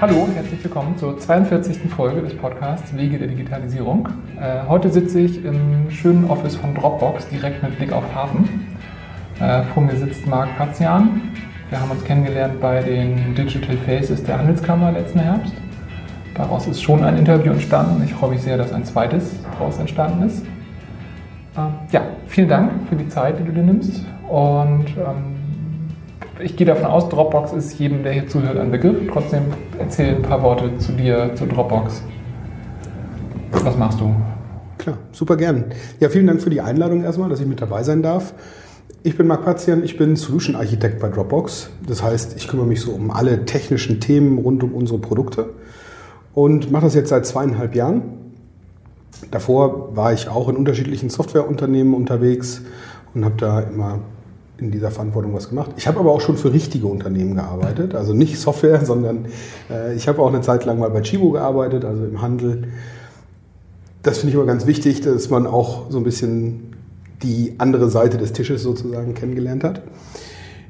Hallo und herzlich willkommen zur 42. Folge des Podcasts Wege der Digitalisierung. Äh, heute sitze ich im schönen Office von Dropbox, direkt mit Blick auf Hafen. Äh, vor mir sitzt Marc Patzian. Wir haben uns kennengelernt bei den Digital Faces der Handelskammer letzten Herbst. Daraus ist schon ein Interview entstanden. Ich freue mich sehr, dass ein zweites daraus entstanden ist. Ähm, ja, vielen Dank für die Zeit, die du dir nimmst. Und ähm, ich gehe davon aus, Dropbox ist jedem, der hier zuhört, ein Begriff. Trotzdem erzähl ein paar Worte zu dir, zu Dropbox. Was machst du? Klar, super gern. Ja, vielen Dank für die Einladung erstmal, dass ich mit dabei sein darf. Ich bin Marc Patzian, ich bin Solution Architekt bei Dropbox. Das heißt, ich kümmere mich so um alle technischen Themen rund um unsere Produkte und mache das jetzt seit zweieinhalb Jahren. Davor war ich auch in unterschiedlichen Softwareunternehmen unterwegs und habe da immer in dieser Verantwortung was gemacht. Ich habe aber auch schon für richtige Unternehmen gearbeitet, also nicht Software, sondern äh, ich habe auch eine Zeit lang mal bei Chibo gearbeitet, also im Handel. Das finde ich immer ganz wichtig, dass man auch so ein bisschen die andere Seite des Tisches sozusagen kennengelernt hat.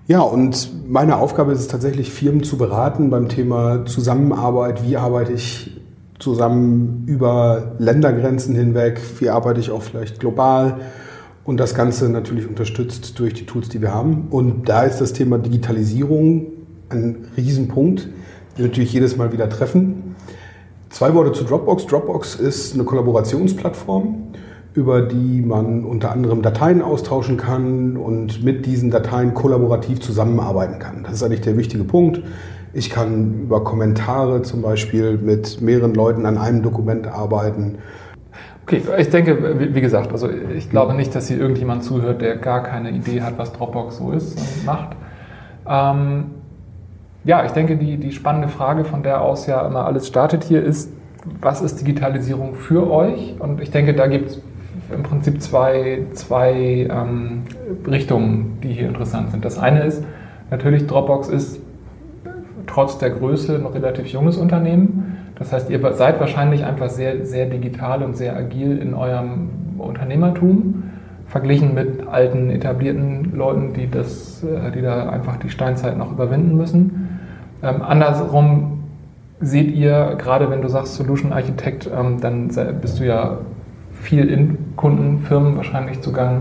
Ja, und meine Aufgabe ist es tatsächlich, Firmen zu beraten beim Thema Zusammenarbeit. Wie arbeite ich zusammen über Ländergrenzen hinweg? Wie arbeite ich auch vielleicht global? Und das Ganze natürlich unterstützt durch die Tools, die wir haben. Und da ist das Thema Digitalisierung ein Riesenpunkt, den wir natürlich jedes Mal wieder treffen. Zwei Worte zu Dropbox. Dropbox ist eine Kollaborationsplattform, über die man unter anderem Dateien austauschen kann und mit diesen Dateien kollaborativ zusammenarbeiten kann. Das ist eigentlich der wichtige Punkt. Ich kann über Kommentare zum Beispiel mit mehreren Leuten an einem Dokument arbeiten Okay, ich denke, wie gesagt, also ich glaube nicht, dass hier irgendjemand zuhört, der gar keine Idee hat, was Dropbox so ist und macht. Ähm, ja, ich denke, die, die spannende Frage, von der aus ja immer alles startet hier, ist, was ist Digitalisierung für euch? Und ich denke, da gibt es im Prinzip zwei, zwei ähm, Richtungen, die hier interessant sind. Das eine ist, natürlich Dropbox ist trotz der Größe ein relativ junges Unternehmen. Das heißt, ihr seid wahrscheinlich einfach sehr, sehr digital und sehr agil in eurem Unternehmertum, verglichen mit alten, etablierten Leuten, die, das, äh, die da einfach die Steinzeit noch überwinden müssen. Ähm, andersrum seht ihr, gerade wenn du sagst Solution Architect, ähm, dann bist du ja viel in Kundenfirmen wahrscheinlich zugange.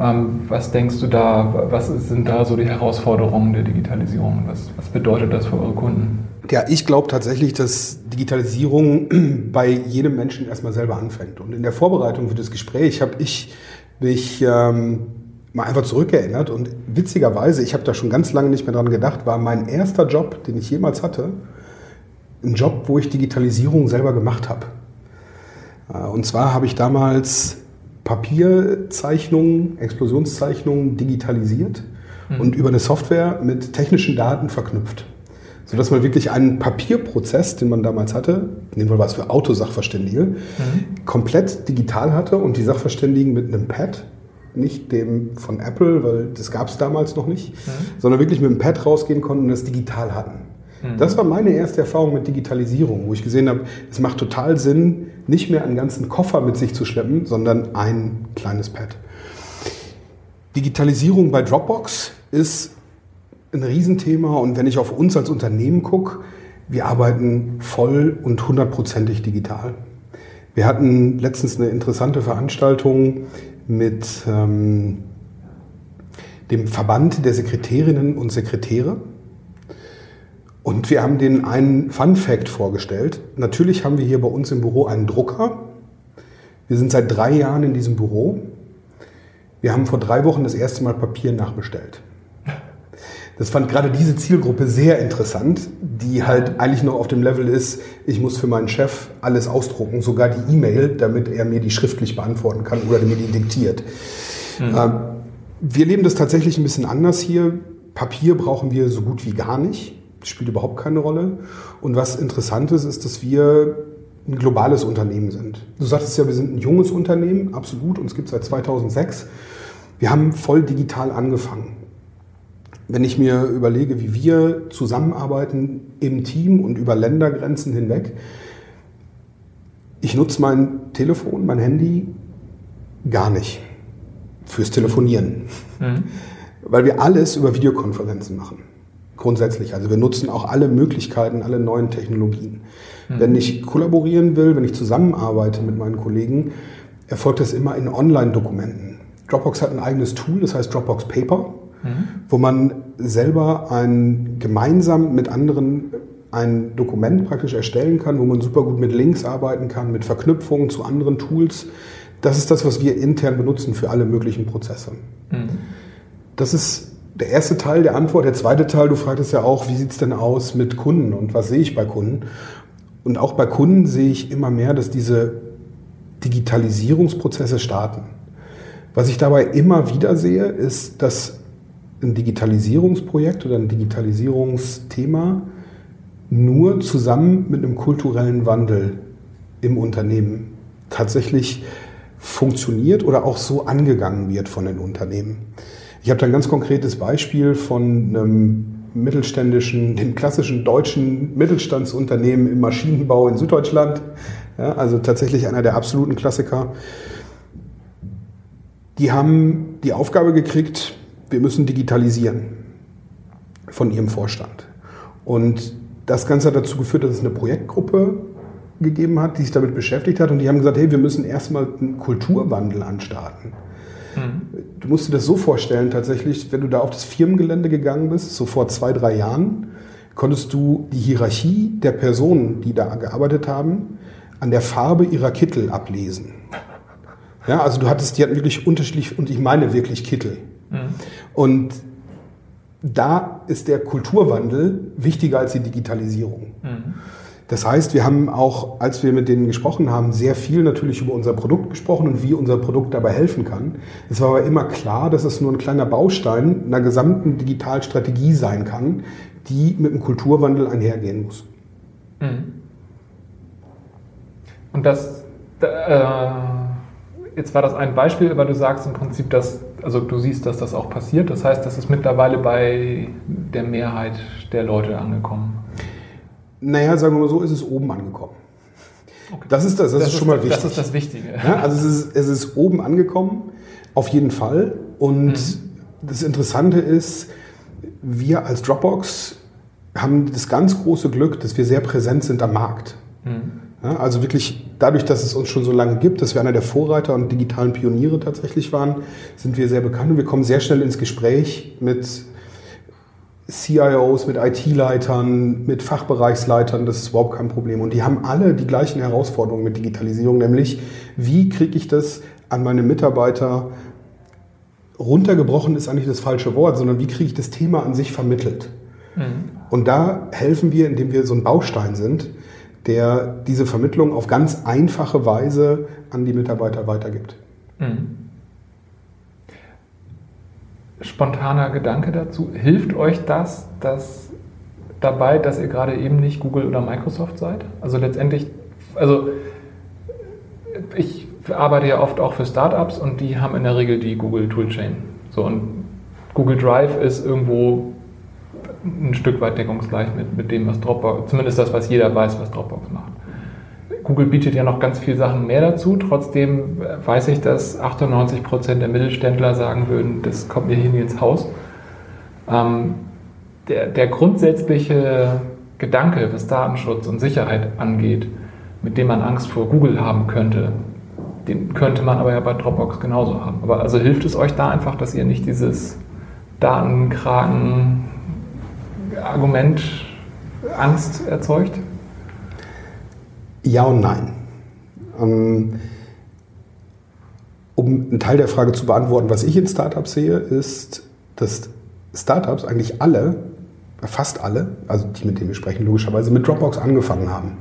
Ähm, was denkst du da, was sind da so die Herausforderungen der Digitalisierung? Was, was bedeutet das für eure Kunden? Ja, ich glaube tatsächlich, dass Digitalisierung bei jedem Menschen erstmal selber anfängt. Und in der Vorbereitung für das Gespräch habe ich mich ähm, mal einfach zurückerinnert und witzigerweise, ich habe da schon ganz lange nicht mehr dran gedacht, war mein erster Job, den ich jemals hatte, ein Job, wo ich Digitalisierung selber gemacht habe. Äh, und zwar habe ich damals Papierzeichnungen, Explosionszeichnungen digitalisiert mhm. und über eine Software mit technischen Daten verknüpft sodass man wirklich einen Papierprozess, den man damals hatte, nehmen wir was für Autosachverständige, mhm. komplett digital hatte und die Sachverständigen mit einem Pad, nicht dem von Apple, weil das gab es damals noch nicht, mhm. sondern wirklich mit einem Pad rausgehen konnten und das digital hatten. Mhm. Das war meine erste Erfahrung mit Digitalisierung, wo ich gesehen habe, es macht total Sinn, nicht mehr einen ganzen Koffer mit sich zu schleppen, sondern ein kleines Pad. Digitalisierung bei Dropbox ist ein Riesenthema und wenn ich auf uns als Unternehmen gucke, wir arbeiten voll und hundertprozentig digital. Wir hatten letztens eine interessante Veranstaltung mit ähm, dem Verband der Sekretärinnen und Sekretäre. Und wir haben denen einen Fun Fact vorgestellt. Natürlich haben wir hier bei uns im Büro einen Drucker. Wir sind seit drei Jahren in diesem Büro. Wir haben vor drei Wochen das erste Mal Papier nachbestellt. Das fand gerade diese Zielgruppe sehr interessant, die halt eigentlich noch auf dem Level ist, ich muss für meinen Chef alles ausdrucken, sogar die E-Mail, damit er mir die schriftlich beantworten kann oder mir die diktiert. Mhm. Ähm, wir leben das tatsächlich ein bisschen anders hier. Papier brauchen wir so gut wie gar nicht. Das spielt überhaupt keine Rolle. Und was interessant ist, ist, dass wir ein globales Unternehmen sind. Du sagtest ja, wir sind ein junges Unternehmen, absolut. Uns gibt es seit 2006. Wir haben voll digital angefangen wenn ich mir überlege, wie wir zusammenarbeiten im Team und über Ländergrenzen hinweg, ich nutze mein Telefon, mein Handy gar nicht fürs Telefonieren, mhm. weil wir alles über Videokonferenzen machen. Grundsätzlich. Also wir nutzen auch alle Möglichkeiten, alle neuen Technologien. Mhm. Wenn ich kollaborieren will, wenn ich zusammenarbeite mit meinen Kollegen, erfolgt das immer in Online-Dokumenten. Dropbox hat ein eigenes Tool, das heißt Dropbox Paper, mhm. wo man selber ein, gemeinsam mit anderen ein Dokument praktisch erstellen kann, wo man super gut mit Links arbeiten kann, mit Verknüpfungen zu anderen Tools. Das ist das, was wir intern benutzen für alle möglichen Prozesse. Mhm. Das ist der erste Teil der Antwort. Der zweite Teil, du fragtest ja auch, wie sieht es denn aus mit Kunden und was sehe ich bei Kunden? Und auch bei Kunden sehe ich immer mehr, dass diese Digitalisierungsprozesse starten. Was ich dabei immer wieder sehe, ist, dass ein Digitalisierungsprojekt oder ein Digitalisierungsthema nur zusammen mit einem kulturellen Wandel im Unternehmen tatsächlich funktioniert oder auch so angegangen wird von den Unternehmen. Ich habe da ein ganz konkretes Beispiel von einem mittelständischen, dem klassischen deutschen Mittelstandsunternehmen im Maschinenbau in Süddeutschland. Ja, also tatsächlich einer der absoluten Klassiker. Die haben die Aufgabe gekriegt, wir müssen digitalisieren von ihrem Vorstand. Und das Ganze hat dazu geführt, dass es eine Projektgruppe gegeben hat, die sich damit beschäftigt hat. Und die haben gesagt, hey, wir müssen erstmal einen Kulturwandel anstarten. Mhm. Du musst dir das so vorstellen, tatsächlich, wenn du da auf das Firmengelände gegangen bist, so vor zwei, drei Jahren, konntest du die Hierarchie der Personen, die da gearbeitet haben, an der Farbe ihrer Kittel ablesen. Ja, also du hattest, die hatten wirklich unterschiedlich, und ich meine wirklich Kittel. Mhm. Und da ist der Kulturwandel wichtiger als die Digitalisierung. Mhm. Das heißt, wir haben auch, als wir mit denen gesprochen haben, sehr viel natürlich über unser Produkt gesprochen und wie unser Produkt dabei helfen kann. Es war aber immer klar, dass es nur ein kleiner Baustein einer gesamten Digitalstrategie sein kann, die mit dem Kulturwandel einhergehen muss. Mhm. Und das, äh, jetzt war das ein Beispiel, aber du sagst im Prinzip, dass, also du siehst, dass das auch passiert. Das heißt, das ist mittlerweile bei der Mehrheit der Leute angekommen. Naja, sagen wir mal so, ist es oben angekommen. Okay. Das ist das, das, das ist schon mal wichtig. Das ist das Wichtige. Ja, also es ist, es ist oben angekommen, auf jeden Fall. Und mhm. das Interessante ist, wir als Dropbox haben das ganz große Glück, dass wir sehr präsent sind am Markt. Mhm. Ja, also wirklich dadurch, dass es uns schon so lange gibt, dass wir einer der Vorreiter und digitalen Pioniere tatsächlich waren, sind wir sehr bekannt und wir kommen sehr schnell ins Gespräch mit CIOs, mit IT-Leitern, mit Fachbereichsleitern, das ist überhaupt kein Problem. Und die haben alle die gleichen Herausforderungen mit Digitalisierung, nämlich wie kriege ich das an meine Mitarbeiter runtergebrochen ist eigentlich das falsche Wort, sondern wie kriege ich das Thema an sich vermittelt. Mhm. Und da helfen wir, indem wir so ein Baustein sind, der diese Vermittlung auf ganz einfache Weise an die Mitarbeiter weitergibt. Mhm spontaner Gedanke dazu. Hilft euch das, dass dabei, dass ihr gerade eben nicht Google oder Microsoft seid? Also letztendlich, also ich arbeite ja oft auch für Startups und die haben in der Regel die Google Toolchain. So und Google Drive ist irgendwo ein Stück weit deckungsgleich mit, mit dem, was Dropbox, zumindest das, was jeder weiß, was Dropbox macht. Google bietet ja noch ganz viele Sachen mehr dazu. Trotzdem weiß ich, dass 98 Prozent der Mittelständler sagen würden, das kommt mir hier nie ins Haus. Ähm, der, der grundsätzliche Gedanke, was Datenschutz und Sicherheit angeht, mit dem man Angst vor Google haben könnte, den könnte man aber ja bei Dropbox genauso haben. Aber also hilft es euch da einfach, dass ihr nicht dieses Datenkraken-Argument Angst erzeugt? Ja und nein. Ähm, um einen Teil der Frage zu beantworten, was ich in Startups sehe, ist, dass Startups eigentlich alle, fast alle, also die, mit denen wir sprechen, logischerweise mit Dropbox angefangen haben.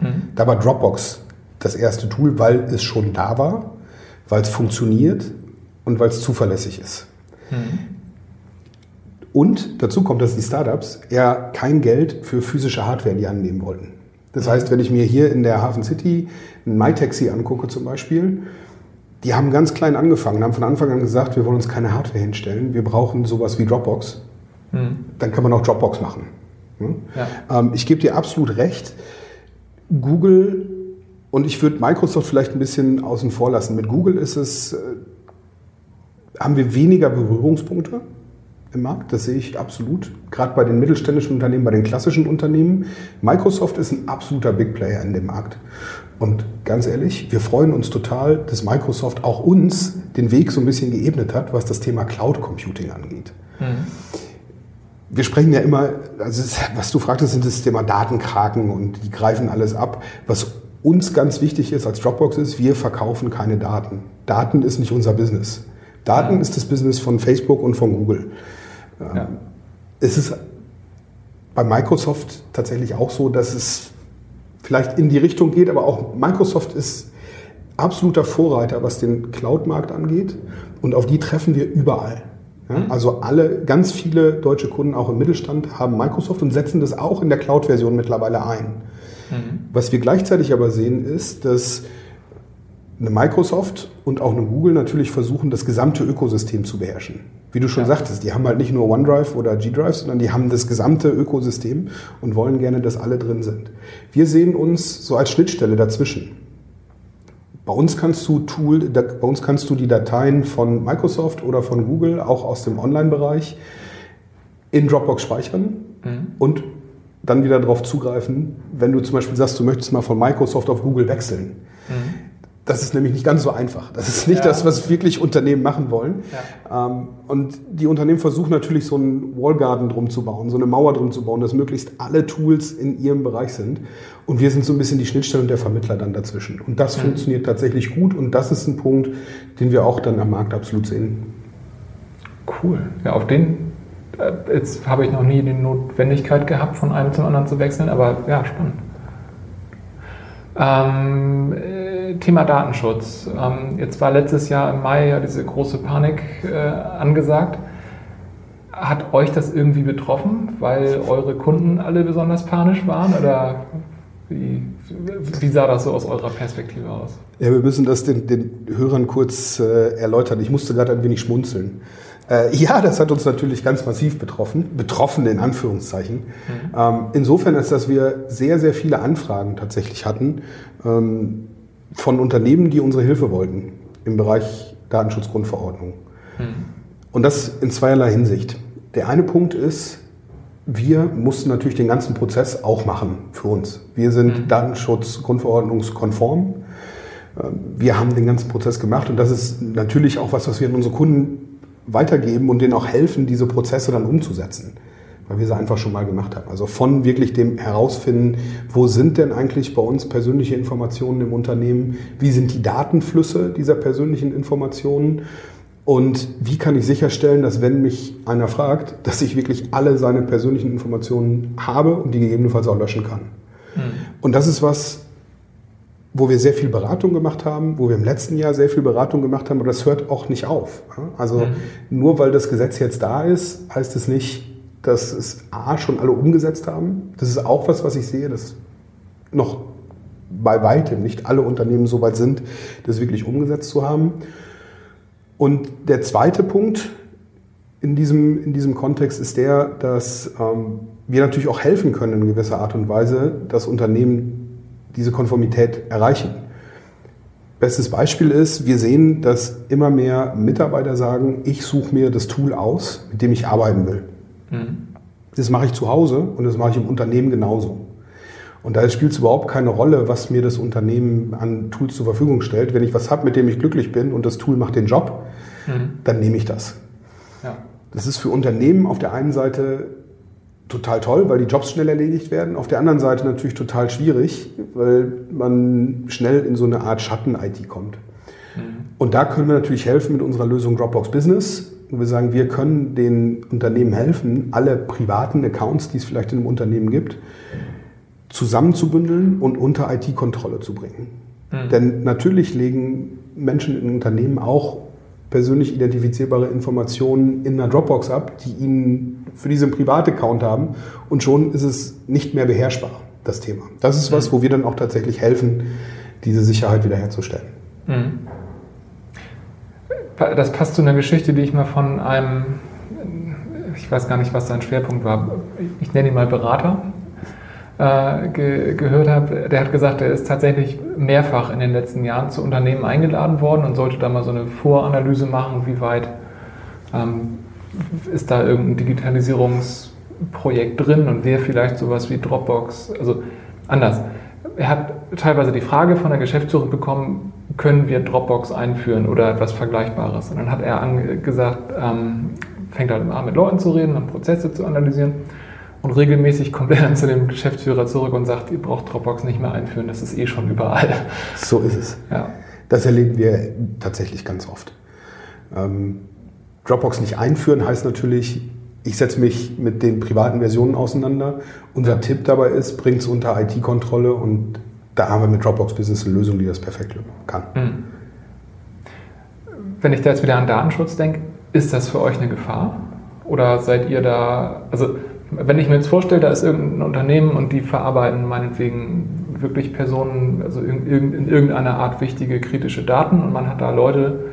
Mhm. Da war Dropbox das erste Tool, weil es schon da war, weil es funktioniert und weil es zuverlässig ist. Mhm. Und dazu kommt, dass die Startups eher kein Geld für physische Hardware in die Hand nehmen wollten. Das heißt, wenn ich mir hier in der Hafen City ein MyTaxi angucke zum Beispiel, die haben ganz klein angefangen, haben von Anfang an gesagt, wir wollen uns keine Hardware hinstellen, wir brauchen sowas wie Dropbox. Mhm. Dann kann man auch Dropbox machen. Ja. Ähm, ich gebe dir absolut recht. Google und ich würde Microsoft vielleicht ein bisschen außen vor lassen. Mit Google ist es, äh, haben wir weniger Berührungspunkte. Im Markt, das sehe ich absolut. Gerade bei den mittelständischen Unternehmen, bei den klassischen Unternehmen. Microsoft ist ein absoluter Big Player in dem Markt. Und ganz ehrlich, wir freuen uns total, dass Microsoft auch uns den Weg so ein bisschen geebnet hat, was das Thema Cloud Computing angeht. Mhm. Wir sprechen ja immer, also was du fragtest, sind das Thema Datenkraken und die greifen alles ab. Was uns ganz wichtig ist als Dropbox ist, wir verkaufen keine Daten. Daten ist nicht unser Business. Daten ist das Business von Facebook und von Google. Ja. Es ist bei Microsoft tatsächlich auch so, dass es vielleicht in die Richtung geht, aber auch Microsoft ist absoluter Vorreiter, was den Cloud-Markt angeht. Und auf die treffen wir überall. Ja, mhm. also alle, ganz viele deutsche Kunden, auch im Mittelstand, haben Microsoft und setzen das auch in der Cloud-Version mittlerweile ein. Mhm. Was wir gleichzeitig aber sehen, ist, dass eine Microsoft und auch eine Google natürlich versuchen, das gesamte Ökosystem zu beherrschen. Wie du schon ja. sagtest, die haben halt nicht nur OneDrive oder G-Drive, sondern die haben das gesamte Ökosystem und wollen gerne, dass alle drin sind. Wir sehen uns so als Schnittstelle dazwischen. Bei uns kannst du Tool, bei uns kannst du die Dateien von Microsoft oder von Google auch aus dem Online-Bereich in Dropbox speichern mhm. und dann wieder darauf zugreifen, wenn du zum Beispiel sagst, du möchtest mal von Microsoft auf Google wechseln. Mhm das ist nämlich nicht ganz so einfach. Das ist nicht ja. das, was wirklich Unternehmen machen wollen. Ja. Ähm, und die Unternehmen versuchen natürlich so einen Wallgarden drum zu bauen, so eine Mauer drum zu bauen, dass möglichst alle Tools in ihrem Bereich sind. Und wir sind so ein bisschen die Schnittstelle und der Vermittler dann dazwischen. Und das mhm. funktioniert tatsächlich gut. Und das ist ein Punkt, den wir auch dann am Markt absolut sehen. Cool. Ja, auf den äh, jetzt habe ich noch nie die Notwendigkeit gehabt, von einem zum anderen zu wechseln, aber ja, spannend. Ähm, Thema Datenschutz. Ähm, jetzt war letztes Jahr im Mai ja diese große Panik äh, angesagt. Hat euch das irgendwie betroffen, weil eure Kunden alle besonders panisch waren? Oder wie, wie sah das so aus eurer Perspektive aus? Ja, wir müssen das den, den Hörern kurz äh, erläutern. Ich musste gerade ein wenig schmunzeln. Äh, ja, das hat uns natürlich ganz massiv betroffen, betroffen in Anführungszeichen. Mhm. Ähm, insofern ist, dass wir sehr, sehr viele Anfragen tatsächlich hatten. Ähm, von Unternehmen, die unsere Hilfe wollten im Bereich Datenschutzgrundverordnung. Mhm. Und das in zweierlei Hinsicht. Der eine Punkt ist, wir mussten natürlich den ganzen Prozess auch machen für uns. Wir sind mhm. Datenschutzgrundverordnungskonform. Ähm, wir haben den ganzen Prozess gemacht und das ist natürlich auch was, was wir an unsere Kunden weitergeben und denen auch helfen, diese Prozesse dann umzusetzen weil wir sie einfach schon mal gemacht haben. Also von wirklich dem herausfinden, wo sind denn eigentlich bei uns persönliche Informationen im Unternehmen, wie sind die Datenflüsse dieser persönlichen Informationen und wie kann ich sicherstellen, dass wenn mich einer fragt, dass ich wirklich alle seine persönlichen Informationen habe und die gegebenenfalls auch löschen kann. Mhm. Und das ist was, wo wir sehr viel Beratung gemacht haben, wo wir im letzten Jahr sehr viel Beratung gemacht haben, aber das hört auch nicht auf. Also mhm. nur weil das Gesetz jetzt da ist, heißt es nicht, dass es A schon alle umgesetzt haben. Das ist auch was, was ich sehe, dass noch bei weitem nicht alle Unternehmen so weit sind, das wirklich umgesetzt zu haben. Und der zweite Punkt in diesem, in diesem Kontext ist der, dass ähm, wir natürlich auch helfen können in gewisser Art und Weise, dass Unternehmen diese Konformität erreichen. Bestes Beispiel ist, wir sehen, dass immer mehr Mitarbeiter sagen, ich suche mir das Tool aus, mit dem ich arbeiten will. Mhm. Das mache ich zu Hause und das mache ich im Unternehmen genauso. Und da spielt es überhaupt keine Rolle, was mir das Unternehmen an Tools zur Verfügung stellt. Wenn ich was habe, mit dem ich glücklich bin und das Tool macht den Job, mhm. dann nehme ich das. Ja. Das ist für Unternehmen auf der einen Seite total toll, weil die Jobs schnell erledigt werden. Auf der anderen Seite natürlich total schwierig, weil man schnell in so eine Art Schatten-IT kommt. Mhm. Und da können wir natürlich helfen mit unserer Lösung Dropbox Business wo wir sagen, wir können den Unternehmen helfen, alle privaten Accounts, die es vielleicht in einem Unternehmen gibt, zusammenzubündeln und unter IT-Kontrolle zu bringen. Mhm. Denn natürlich legen Menschen in Unternehmen auch persönlich identifizierbare Informationen in einer Dropbox ab, die ihnen für diesen Privataccount haben und schon ist es nicht mehr beherrschbar, das Thema. Das ist was, mhm. wo wir dann auch tatsächlich helfen, diese Sicherheit wiederherzustellen. Mhm das passt zu einer Geschichte, die ich mal von einem, ich weiß gar nicht, was sein Schwerpunkt war, ich nenne ihn mal Berater, äh, ge gehört habe. Der hat gesagt, er ist tatsächlich mehrfach in den letzten Jahren zu Unternehmen eingeladen worden und sollte da mal so eine Voranalyse machen, wie weit ähm, ist da irgendein Digitalisierungsprojekt drin und wäre vielleicht sowas wie Dropbox, also anders. Er hat teilweise die Frage von der Geschäftsführung bekommen, können wir Dropbox einführen oder etwas Vergleichbares? Und dann hat er gesagt, ähm, fängt halt an mit Leuten zu reden und Prozesse zu analysieren und regelmäßig kommt er dann zu dem Geschäftsführer zurück und sagt, ihr braucht Dropbox nicht mehr einführen, das ist eh schon überall. So ist es. Ja. Das erleben wir tatsächlich ganz oft. Ähm, Dropbox nicht einführen heißt natürlich, ich setze mich mit den privaten Versionen auseinander. Unser Tipp dabei ist, bringt es unter IT-Kontrolle und da haben wir mit Dropbox Business eine Lösung, die das perfekt kann. Mhm. Wenn ich da jetzt wieder an Datenschutz denke, ist das für euch eine Gefahr? Oder seid ihr da, also wenn ich mir jetzt vorstelle, da ist irgendein Unternehmen und die verarbeiten meinetwegen wirklich Personen, also in irgendeiner Art wichtige kritische Daten und man hat da Leute,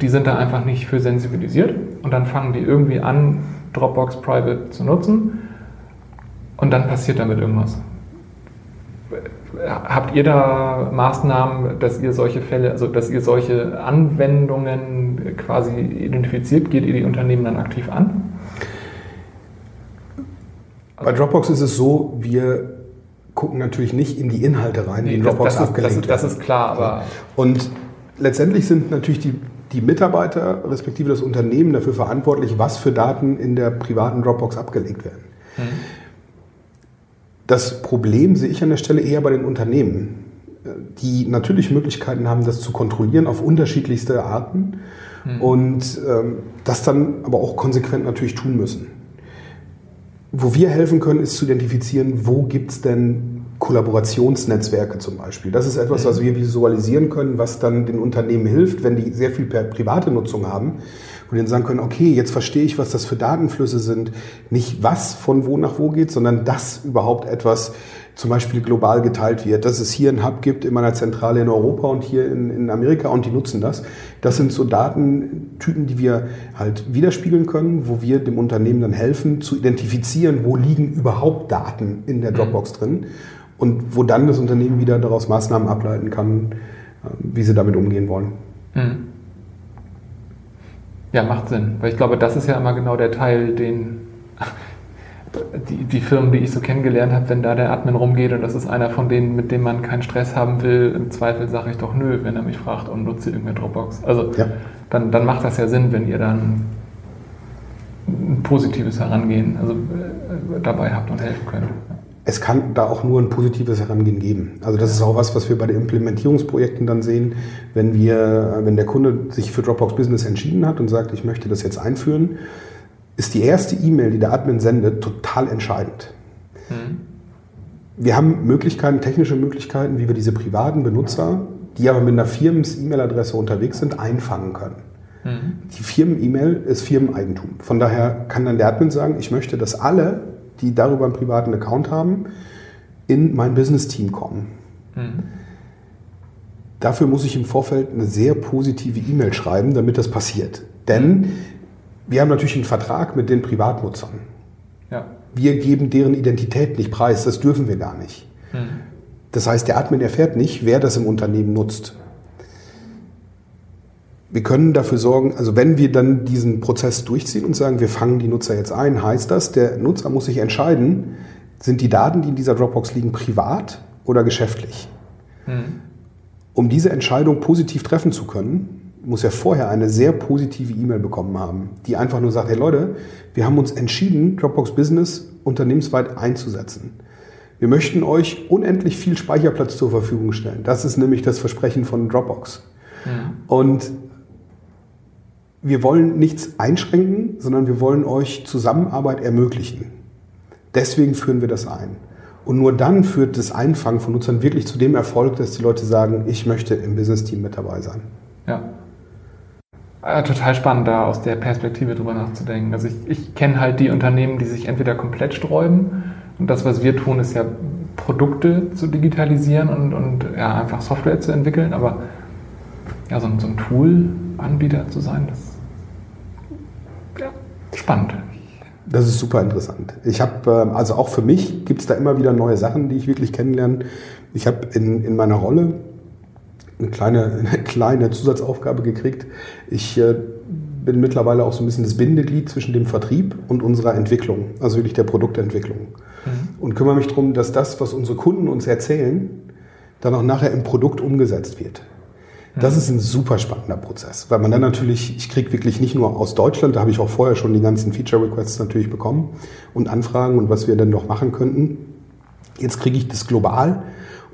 die sind da einfach nicht für sensibilisiert und dann fangen die irgendwie an, Dropbox Private zu nutzen und dann passiert damit irgendwas. Habt ihr da Maßnahmen, dass ihr solche Fälle, also dass ihr solche Anwendungen quasi identifiziert? Geht ihr die Unternehmen dann aktiv an? Bei Dropbox ist es so, wir gucken natürlich nicht in die Inhalte rein, die in Dropbox das, das, ist, das, das ist klar, aber. Und letztendlich sind natürlich die, die Mitarbeiter respektive das Unternehmen dafür verantwortlich, was für Daten in der privaten Dropbox abgelegt werden. Das Problem sehe ich an der Stelle eher bei den Unternehmen, die natürlich Möglichkeiten haben, das zu kontrollieren auf unterschiedlichste Arten mhm. und ähm, das dann aber auch konsequent natürlich tun müssen. Wo wir helfen können, ist zu identifizieren, wo gibt es denn Kollaborationsnetzwerke zum Beispiel. Das ist etwas, was wir visualisieren können, was dann den Unternehmen hilft, wenn die sehr viel private Nutzung haben und dann sagen können, okay, jetzt verstehe ich, was das für Datenflüsse sind. Nicht was von wo nach wo geht, sondern dass überhaupt etwas zum Beispiel global geteilt wird, dass es hier einen Hub gibt in meiner Zentrale in Europa und hier in, in Amerika und die nutzen das. Das sind so Datentypen, die wir halt widerspiegeln können, wo wir dem Unternehmen dann helfen zu identifizieren, wo liegen überhaupt Daten in der mhm. Dropbox drin und wo dann das Unternehmen wieder daraus Maßnahmen ableiten kann, äh, wie sie damit umgehen wollen. Mhm. Ja, macht Sinn, weil ich glaube, das ist ja immer genau der Teil, den die, die Firmen, die ich so kennengelernt habe, wenn da der Admin rumgeht und das ist einer von denen, mit dem man keinen Stress haben will, im Zweifel sage ich doch nö, wenn er mich fragt und nutze irgendeine Dropbox. Also ja. dann, dann macht das ja Sinn, wenn ihr dann ein positives Herangehen also, äh, dabei habt und helfen könnt. Es kann da auch nur ein positives Herangehen geben. Also das ist auch was, was wir bei den Implementierungsprojekten dann sehen, wenn wir, wenn der Kunde sich für Dropbox Business entschieden hat und sagt, ich möchte das jetzt einführen ist die erste E-Mail, die der Admin sendet, total entscheidend. Mhm. Wir haben Möglichkeiten, technische Möglichkeiten, wie wir diese privaten Benutzer, die aber mit einer Firmens-E-Mail-Adresse unterwegs sind, einfangen können. Mhm. Die Firmen-E-Mail ist Firmeneigentum. Von daher kann dann der Admin sagen, ich möchte, dass alle, die darüber einen privaten Account haben, in mein Business-Team kommen. Mhm. Dafür muss ich im Vorfeld eine sehr positive E-Mail schreiben, damit das passiert. Denn wir haben natürlich einen Vertrag mit den Privatnutzern. Ja. Wir geben deren Identität nicht preis, das dürfen wir gar nicht. Hm. Das heißt, der Admin erfährt nicht, wer das im Unternehmen nutzt. Wir können dafür sorgen, also wenn wir dann diesen Prozess durchziehen und sagen, wir fangen die Nutzer jetzt ein, heißt das, der Nutzer muss sich entscheiden, sind die Daten, die in dieser Dropbox liegen, privat oder geschäftlich. Hm. Um diese Entscheidung positiv treffen zu können, muss ja vorher eine sehr positive E-Mail bekommen haben, die einfach nur sagt, hey Leute, wir haben uns entschieden, Dropbox Business unternehmensweit einzusetzen. Wir möchten euch unendlich viel Speicherplatz zur Verfügung stellen. Das ist nämlich das Versprechen von Dropbox. Ja. Und wir wollen nichts einschränken, sondern wir wollen euch Zusammenarbeit ermöglichen. Deswegen führen wir das ein. Und nur dann führt das Einfangen von Nutzern wirklich zu dem Erfolg, dass die Leute sagen, ich möchte im Business-Team mit dabei sein. Ja. Äh, total spannend, da aus der Perspektive drüber nachzudenken. Also ich, ich kenne halt die Unternehmen, die sich entweder komplett sträuben und das, was wir tun, ist ja Produkte zu digitalisieren und, und ja, einfach Software zu entwickeln, aber ja, so, so ein Tool-Anbieter zu sein, das spannend. Das ist super interessant. Ich habe, ähm, also auch für mich gibt es da immer wieder neue Sachen, die ich wirklich kennenlerne. Ich habe in, in meiner Rolle eine kleine, eine kleine Zusatzaufgabe gekriegt. Ich äh, bin mittlerweile auch so ein bisschen das Bindeglied zwischen dem Vertrieb und unserer Entwicklung, also wirklich der Produktentwicklung. Mhm. Und kümmere mich darum, dass das, was unsere Kunden uns erzählen, dann auch nachher im Produkt umgesetzt wird. Das ist ein super spannender Prozess, weil man dann natürlich, ich kriege wirklich nicht nur aus Deutschland, da habe ich auch vorher schon die ganzen Feature Requests natürlich bekommen und Anfragen und was wir denn noch machen könnten. Jetzt kriege ich das global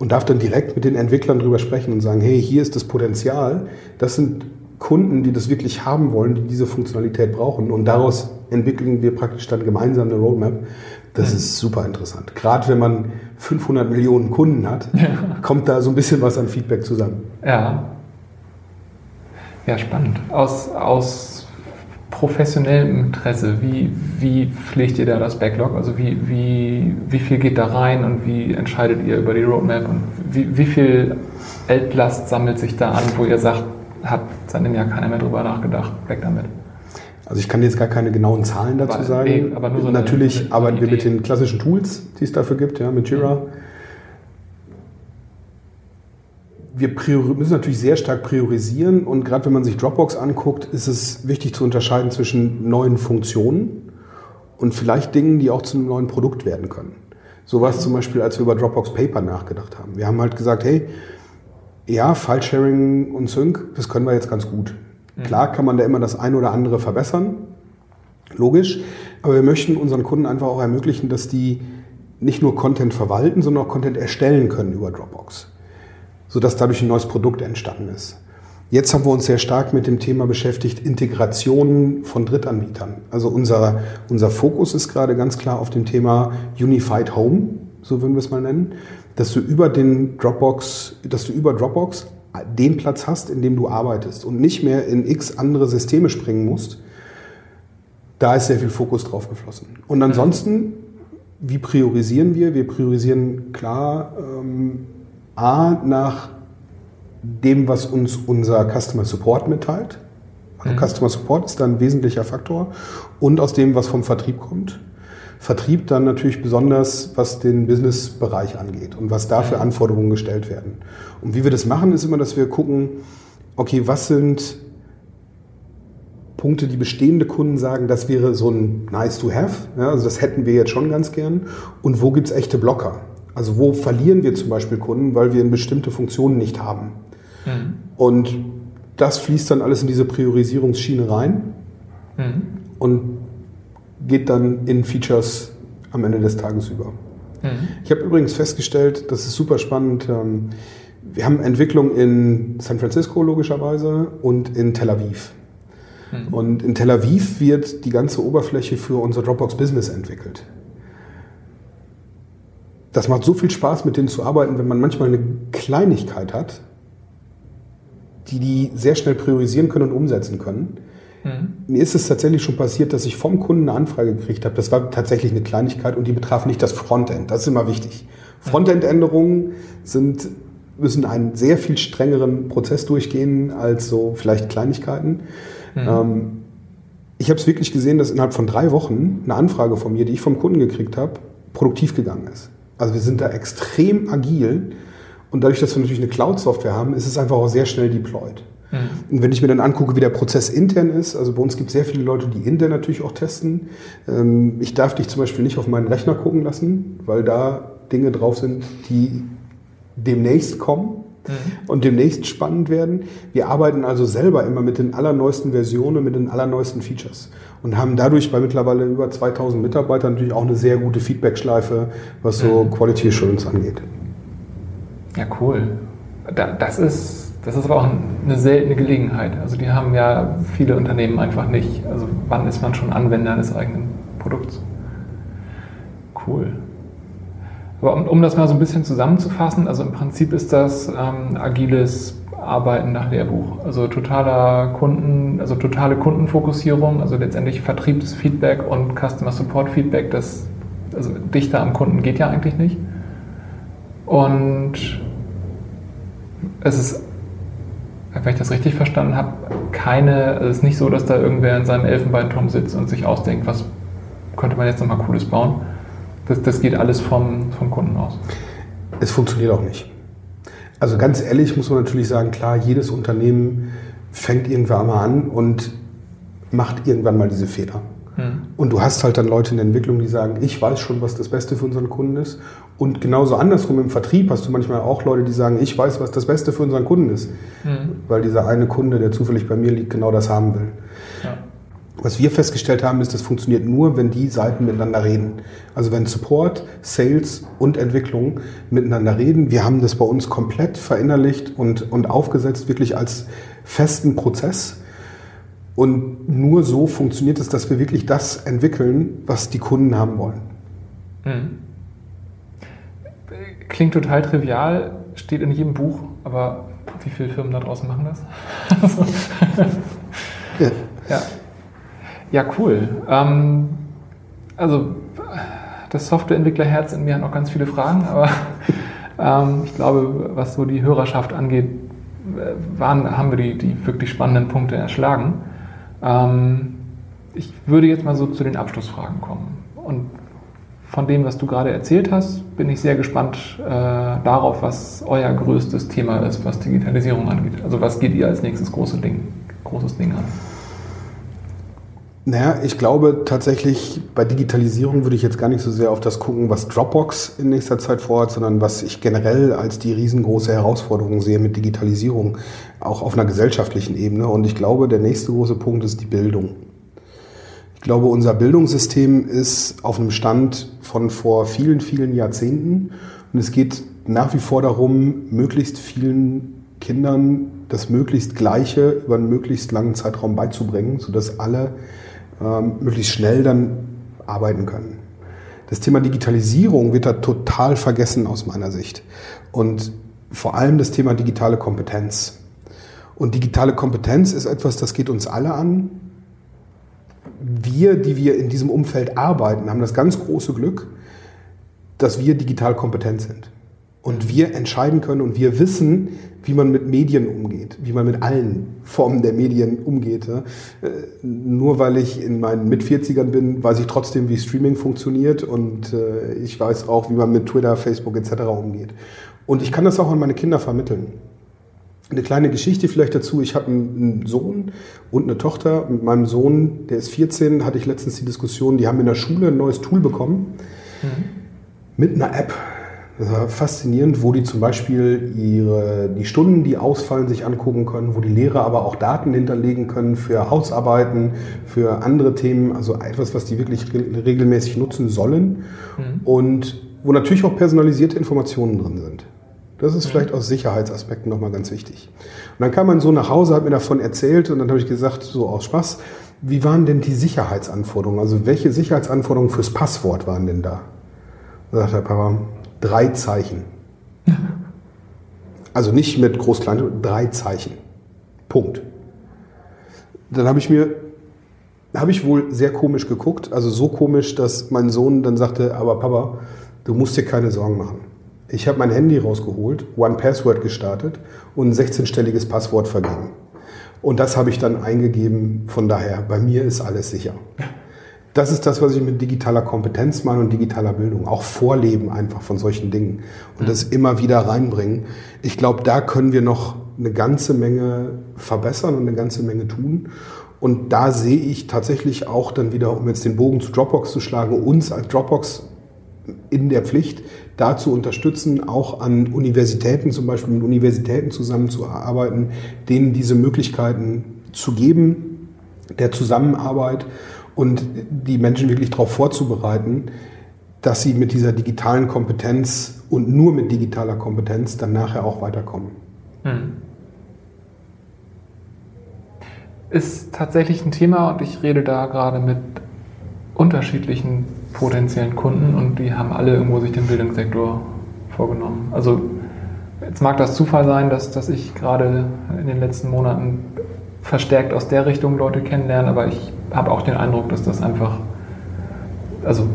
und darf dann direkt mit den Entwicklern drüber sprechen und sagen, hey, hier ist das Potenzial. Das sind Kunden, die das wirklich haben wollen, die diese Funktionalität brauchen. Und daraus entwickeln wir praktisch dann gemeinsam eine Roadmap. Das ist super interessant. Gerade wenn man 500 Millionen Kunden hat, ja. kommt da so ein bisschen was an Feedback zusammen. Ja. Ja, spannend. Aus, aus professionellem Interesse, wie, wie pflegt ihr da das Backlog? Also wie, wie, wie viel geht da rein und wie entscheidet ihr über die Roadmap und wie, wie viel Altlast sammelt sich da an, wo ihr sagt, hat seit einem Jahr keiner mehr drüber nachgedacht, weg damit? Also ich kann jetzt gar keine genauen Zahlen dazu aber, sagen. Nee, aber so Natürlich eine, arbeiten wir mit den klassischen Tools, die es dafür gibt, ja, mit Jira. Mhm. Wir müssen natürlich sehr stark priorisieren und gerade wenn man sich Dropbox anguckt, ist es wichtig zu unterscheiden zwischen neuen Funktionen und vielleicht Dingen, die auch zu einem neuen Produkt werden können. So war es zum Beispiel, als wir über Dropbox Paper nachgedacht haben. Wir haben halt gesagt, hey, ja, File-Sharing und Sync, das können wir jetzt ganz gut. Mhm. Klar kann man da immer das ein oder andere verbessern, logisch, aber wir möchten unseren Kunden einfach auch ermöglichen, dass die nicht nur Content verwalten, sondern auch Content erstellen können über Dropbox, sodass dadurch ein neues Produkt entstanden ist. Jetzt haben wir uns sehr stark mit dem Thema beschäftigt, Integration von Drittanbietern. Also unser, unser Fokus ist gerade ganz klar auf dem Thema Unified Home, so würden wir es mal nennen dass du über den Dropbox, dass du über Dropbox den Platz hast, in dem du arbeitest und nicht mehr in x andere Systeme springen musst. Da ist sehr viel Fokus drauf geflossen. Und ansonsten, wie priorisieren wir? Wir priorisieren klar ähm, A nach dem, was uns unser Customer Support mitteilt. Also mhm. Customer Support ist da ein wesentlicher Faktor. Und aus dem, was vom Vertrieb kommt. Vertrieb dann natürlich besonders, was den Businessbereich angeht und was da für Anforderungen gestellt werden. Und wie wir das machen, ist immer, dass wir gucken, okay, was sind Punkte, die bestehende Kunden sagen, das wäre so ein nice to have, ja, also das hätten wir jetzt schon ganz gern. Und wo gibt es echte Blocker? Also wo verlieren wir zum Beispiel Kunden, weil wir bestimmte Funktionen nicht haben? Mhm. Und das fließt dann alles in diese Priorisierungsschiene rein. Mhm. Und geht dann in Features am Ende des Tages über. Mhm. Ich habe übrigens festgestellt, das ist super spannend. Ähm, wir haben Entwicklung in San Francisco logischerweise und in Tel Aviv. Mhm. Und in Tel Aviv wird die ganze Oberfläche für unser Dropbox Business entwickelt. Das macht so viel Spaß, mit denen zu arbeiten, wenn man manchmal eine Kleinigkeit hat, die die sehr schnell priorisieren können und umsetzen können. Mhm. Mir ist es tatsächlich schon passiert, dass ich vom Kunden eine Anfrage gekriegt habe. Das war tatsächlich eine Kleinigkeit und die betraf nicht das Frontend. Das ist immer wichtig. Frontend-Änderungen sind, müssen einen sehr viel strengeren Prozess durchgehen als so vielleicht Kleinigkeiten. Mhm. Ähm, ich habe es wirklich gesehen, dass innerhalb von drei Wochen eine Anfrage von mir, die ich vom Kunden gekriegt habe, produktiv gegangen ist. Also wir sind da extrem agil und dadurch, dass wir natürlich eine Cloud-Software haben, ist es einfach auch sehr schnell deployed. Mhm. Und wenn ich mir dann angucke, wie der Prozess intern ist, also bei uns gibt es sehr viele Leute, die intern natürlich auch testen. Ähm, ich darf dich zum Beispiel nicht auf meinen Rechner gucken lassen, weil da Dinge drauf sind, die demnächst kommen mhm. und demnächst spannend werden. Wir arbeiten also selber immer mit den allerneuesten Versionen, mit den allerneuesten Features und haben dadurch bei mittlerweile über 2000 Mitarbeitern natürlich auch eine sehr gute Feedback-Schleife, was so mhm. Quality Assurance angeht. Ja, cool. Das ist das ist aber auch eine seltene Gelegenheit. Also die haben ja viele Unternehmen einfach nicht. Also wann ist man schon Anwender des eigenen Produkts? Cool. Aber um, um das mal so ein bisschen zusammenzufassen, also im Prinzip ist das ähm, agiles Arbeiten nach Lehrbuch. Also totaler Kunden, also totale Kundenfokussierung, also letztendlich Vertriebsfeedback und Customer Support Feedback, das also dichter am Kunden geht ja eigentlich nicht. Und es ist wenn ich das richtig verstanden habe, keine, es ist nicht so, dass da irgendwer in seinem Elfenbeinturm sitzt und sich ausdenkt, was könnte man jetzt nochmal Cooles bauen. Das, das geht alles vom, vom Kunden aus. Es funktioniert auch nicht. Also ganz ehrlich muss man natürlich sagen, klar, jedes Unternehmen fängt irgendwann mal an und macht irgendwann mal diese Fehler. Mhm. Und du hast halt dann Leute in der Entwicklung, die sagen, ich weiß schon, was das Beste für unseren Kunden ist. Und genauso andersrum im Vertrieb hast du manchmal auch Leute, die sagen, ich weiß, was das Beste für unseren Kunden ist. Mhm. Weil dieser eine Kunde, der zufällig bei mir liegt, genau das haben will. Was wir festgestellt haben, ist, das funktioniert nur, wenn die Seiten miteinander reden. Also wenn Support, Sales und Entwicklung miteinander reden. Wir haben das bei uns komplett verinnerlicht und, und aufgesetzt, wirklich als festen Prozess. Und nur so funktioniert es, dass wir wirklich das entwickeln, was die Kunden haben wollen. Mhm. Klingt total trivial, steht in jedem Buch, aber wie viele Firmen da draußen machen das? ja. ja. Ja, cool. Ähm, also das Softwareentwicklerherz in mir hat noch ganz viele Fragen, aber ähm, ich glaube, was so die Hörerschaft angeht, äh, waren, haben wir die, die wirklich spannenden Punkte erschlagen. Ähm, ich würde jetzt mal so zu den Abschlussfragen kommen. Und von dem, was du gerade erzählt hast, bin ich sehr gespannt äh, darauf, was euer größtes Thema ist, was Digitalisierung angeht. Also was geht ihr als nächstes große Ding, großes Ding an? Naja, ich glaube tatsächlich, bei Digitalisierung würde ich jetzt gar nicht so sehr auf das gucken, was Dropbox in nächster Zeit vorhat, sondern was ich generell als die riesengroße Herausforderung sehe mit Digitalisierung, auch auf einer gesellschaftlichen Ebene. Und ich glaube, der nächste große Punkt ist die Bildung. Ich glaube, unser Bildungssystem ist auf einem Stand von vor vielen, vielen Jahrzehnten. Und es geht nach wie vor darum, möglichst vielen Kindern das möglichst Gleiche über einen möglichst langen Zeitraum beizubringen, sodass alle ähm, möglichst schnell dann arbeiten können. Das Thema Digitalisierung wird da total vergessen aus meiner Sicht. Und vor allem das Thema digitale Kompetenz. Und digitale Kompetenz ist etwas, das geht uns alle an. Wir, die wir in diesem Umfeld arbeiten, haben das ganz große Glück, dass wir digital kompetent sind und wir entscheiden können und wir wissen, wie man mit Medien umgeht, wie man mit allen Formen der Medien umgeht. Äh, nur weil ich in meinen Mit-40ern bin, weiß ich trotzdem, wie Streaming funktioniert und äh, ich weiß auch, wie man mit Twitter, Facebook etc. umgeht. Und ich kann das auch an meine Kinder vermitteln. Eine kleine Geschichte vielleicht dazu. Ich habe einen Sohn und eine Tochter. Mit meinem Sohn, der ist 14, hatte ich letztens die Diskussion, die haben in der Schule ein neues Tool bekommen. Mhm. Mit einer App das war faszinierend, wo die zum Beispiel ihre, die Stunden, die ausfallen, sich angucken können, wo die Lehrer aber auch Daten hinterlegen können für Hausarbeiten, für andere Themen, also etwas, was die wirklich regelmäßig nutzen sollen mhm. und wo natürlich auch personalisierte Informationen drin sind. Das ist mhm. vielleicht aus Sicherheitsaspekten nochmal ganz wichtig. Und dann kam mein Sohn nach Hause, hat mir davon erzählt und dann habe ich gesagt, so aus Spaß, wie waren denn die Sicherheitsanforderungen? Also welche Sicherheitsanforderungen fürs Passwort waren denn da? Da sagt der Papa, drei Zeichen. Also nicht mit groß, klein, drei Zeichen. Punkt. Dann habe ich mir, habe ich wohl sehr komisch geguckt, also so komisch, dass mein Sohn dann sagte, aber Papa, du musst dir keine Sorgen machen. Ich habe mein Handy rausgeholt, One Password gestartet und ein 16-stelliges Passwort vergeben. Und das habe ich dann eingegeben. Von daher, bei mir ist alles sicher. Das ist das, was ich mit digitaler Kompetenz meine und digitaler Bildung. Auch Vorleben einfach von solchen Dingen und das immer wieder reinbringen. Ich glaube, da können wir noch eine ganze Menge verbessern und eine ganze Menge tun. Und da sehe ich tatsächlich auch dann wieder, um jetzt den Bogen zu Dropbox zu schlagen, uns als Dropbox in der Pflicht, da zu unterstützen, auch an Universitäten, zum Beispiel mit Universitäten zusammenzuarbeiten, denen diese Möglichkeiten zu geben, der Zusammenarbeit und die Menschen wirklich darauf vorzubereiten, dass sie mit dieser digitalen Kompetenz und nur mit digitaler Kompetenz dann nachher auch weiterkommen. Hm. Ist tatsächlich ein Thema und ich rede da gerade mit unterschiedlichen potenziellen Kunden und die haben alle irgendwo sich den Bildungssektor vorgenommen. Also jetzt mag das Zufall sein, dass, dass ich gerade in den letzten Monaten verstärkt aus der Richtung Leute kennenlerne, aber ich habe auch den Eindruck, dass das einfach, also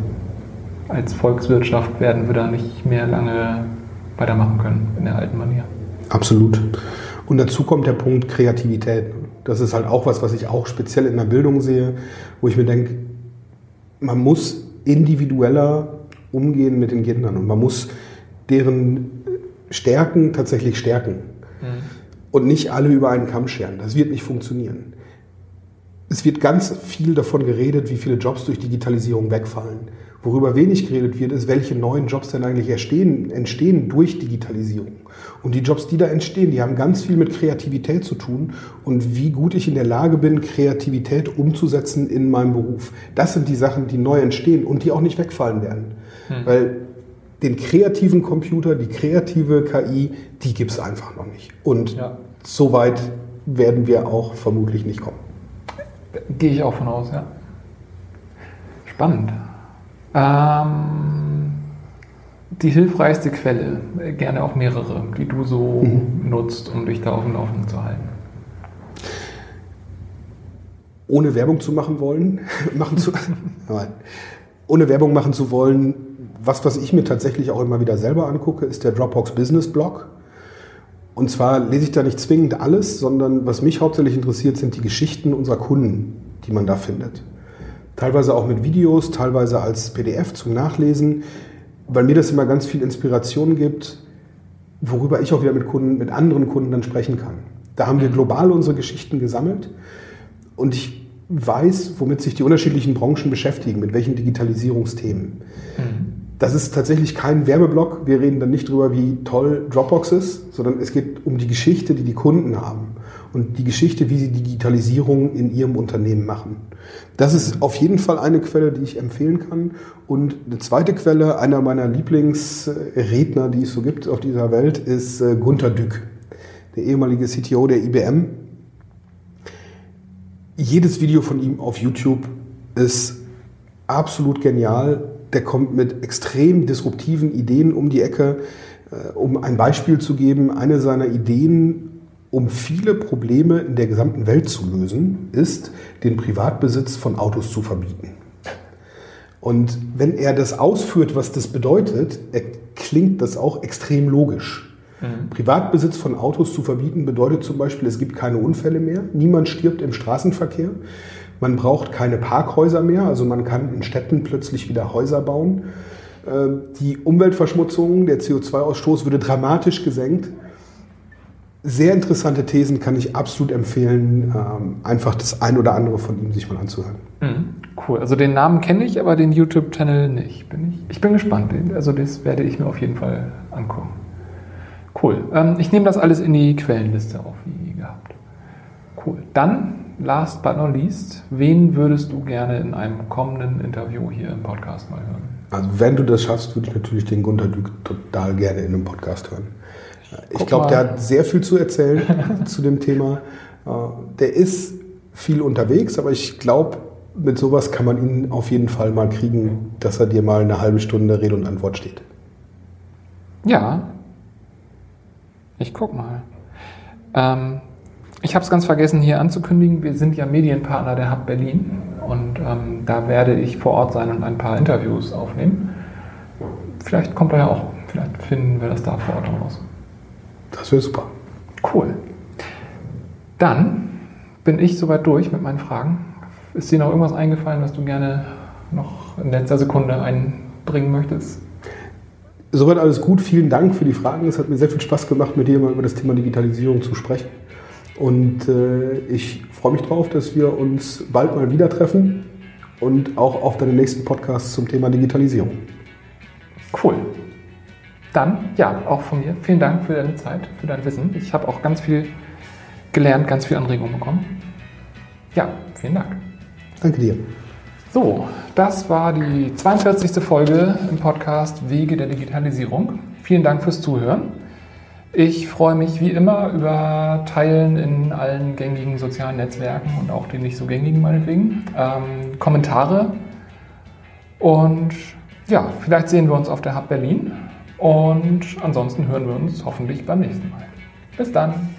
als Volkswirtschaft werden wir da nicht mehr lange weitermachen können in der alten Manier. Absolut. Und dazu kommt der Punkt Kreativität. Das ist halt auch was, was ich auch speziell in der Bildung sehe, wo ich mir denke, man muss individueller umgehen mit den Kindern und man muss deren Stärken tatsächlich stärken. Mhm. Und nicht alle über einen Kamm scheren. Das wird nicht funktionieren es wird ganz viel davon geredet, wie viele Jobs durch Digitalisierung wegfallen. Worüber wenig geredet wird, ist, welche neuen Jobs denn eigentlich entstehen, entstehen durch Digitalisierung. Und die Jobs, die da entstehen, die haben ganz viel mit Kreativität zu tun und wie gut ich in der Lage bin, Kreativität umzusetzen in meinem Beruf. Das sind die Sachen, die neu entstehen und die auch nicht wegfallen werden. Hm. Weil den kreativen Computer, die kreative KI, die gibt es einfach noch nicht. Und ja. so weit werden wir auch vermutlich nicht kommen. Gehe ich auch von aus, ja. Spannend. Ähm, die hilfreichste Quelle, gerne auch mehrere, die du so mhm. nutzt, um dich da auf dem Laufenden zu halten. Ohne Werbung zu machen wollen, machen zu, nein, ohne Werbung machen zu wollen, was, was ich mir tatsächlich auch immer wieder selber angucke, ist der Dropbox Business Blog. Und zwar lese ich da nicht zwingend alles, sondern was mich hauptsächlich interessiert, sind die Geschichten unserer Kunden, die man da findet. Teilweise auch mit Videos, teilweise als PDF zum Nachlesen, weil mir das immer ganz viel Inspiration gibt, worüber ich auch wieder mit Kunden, mit anderen Kunden dann sprechen kann. Da haben wir mhm. global unsere Geschichten gesammelt und ich weiß, womit sich die unterschiedlichen Branchen beschäftigen, mit welchen Digitalisierungsthemen. Mhm. Das ist tatsächlich kein Werbeblock. Wir reden dann nicht darüber, wie toll Dropbox ist, sondern es geht um die Geschichte, die die Kunden haben und die Geschichte, wie sie Digitalisierung in ihrem Unternehmen machen. Das ist auf jeden Fall eine Quelle, die ich empfehlen kann. Und eine zweite Quelle, einer meiner Lieblingsredner, die es so gibt auf dieser Welt, ist äh, Gunter Dück, der ehemalige CTO der IBM. Jedes Video von ihm auf YouTube ist absolut genial. Der kommt mit extrem disruptiven Ideen um die Ecke. Äh, um ein Beispiel zu geben, eine seiner Ideen um viele Probleme in der gesamten Welt zu lösen, ist, den Privatbesitz von Autos zu verbieten. Und wenn er das ausführt, was das bedeutet, klingt das auch extrem logisch. Mhm. Privatbesitz von Autos zu verbieten bedeutet zum Beispiel, es gibt keine Unfälle mehr, niemand stirbt im Straßenverkehr, man braucht keine Parkhäuser mehr, also man kann in Städten plötzlich wieder Häuser bauen. Äh, die Umweltverschmutzung, der CO2-Ausstoß würde dramatisch gesenkt sehr interessante Thesen kann ich absolut empfehlen, ähm, einfach das ein oder andere von ihm sich mal anzuhören. Mhm, cool. Also den Namen kenne ich, aber den YouTube-Channel nicht. Bin ich, ich bin gespannt. Also das werde ich mir auf jeden Fall angucken. Cool. Ähm, ich nehme das alles in die Quellenliste auf, wie gehabt. Cool. Dann, last but not least, wen würdest du gerne in einem kommenden Interview hier im Podcast mal hören? Also wenn du das schaffst, würde ich natürlich den Gunter Dück total gerne in einem Podcast hören. Ich glaube, der hat sehr viel zu erzählen zu dem Thema. Äh, der ist viel unterwegs, aber ich glaube, mit sowas kann man ihn auf jeden Fall mal kriegen, dass er dir mal eine halbe Stunde Rede und Antwort steht. Ja. Ich guck mal. Ähm, ich habe es ganz vergessen hier anzukündigen. Wir sind ja Medienpartner der Hub Berlin und ähm, da werde ich vor Ort sein und ein paar Interviews aufnehmen. Vielleicht kommt er ja auch. Vielleicht finden wir das da vor Ort raus. Das wäre super. Cool. Dann bin ich soweit durch mit meinen Fragen. Ist dir noch irgendwas eingefallen, was du gerne noch in letzter Sekunde einbringen möchtest? Soweit alles gut. Vielen Dank für die Fragen. Es hat mir sehr viel Spaß gemacht, mit dir mal über das Thema Digitalisierung zu sprechen. Und äh, ich freue mich darauf, dass wir uns bald mal wieder treffen und auch auf deinen nächsten Podcast zum Thema Digitalisierung. Cool. Dann, ja, auch von mir, vielen Dank für deine Zeit, für dein Wissen. Ich habe auch ganz viel gelernt, ganz viel Anregungen bekommen. Ja, vielen Dank. Danke dir. So, das war die 42. Folge im Podcast Wege der Digitalisierung. Vielen Dank fürs Zuhören. Ich freue mich wie immer über Teilen in allen gängigen sozialen Netzwerken und auch den nicht so gängigen meinetwegen. Ähm, Kommentare. Und ja, vielleicht sehen wir uns auf der Hub Berlin. Und ansonsten hören wir uns hoffentlich beim nächsten Mal. Bis dann.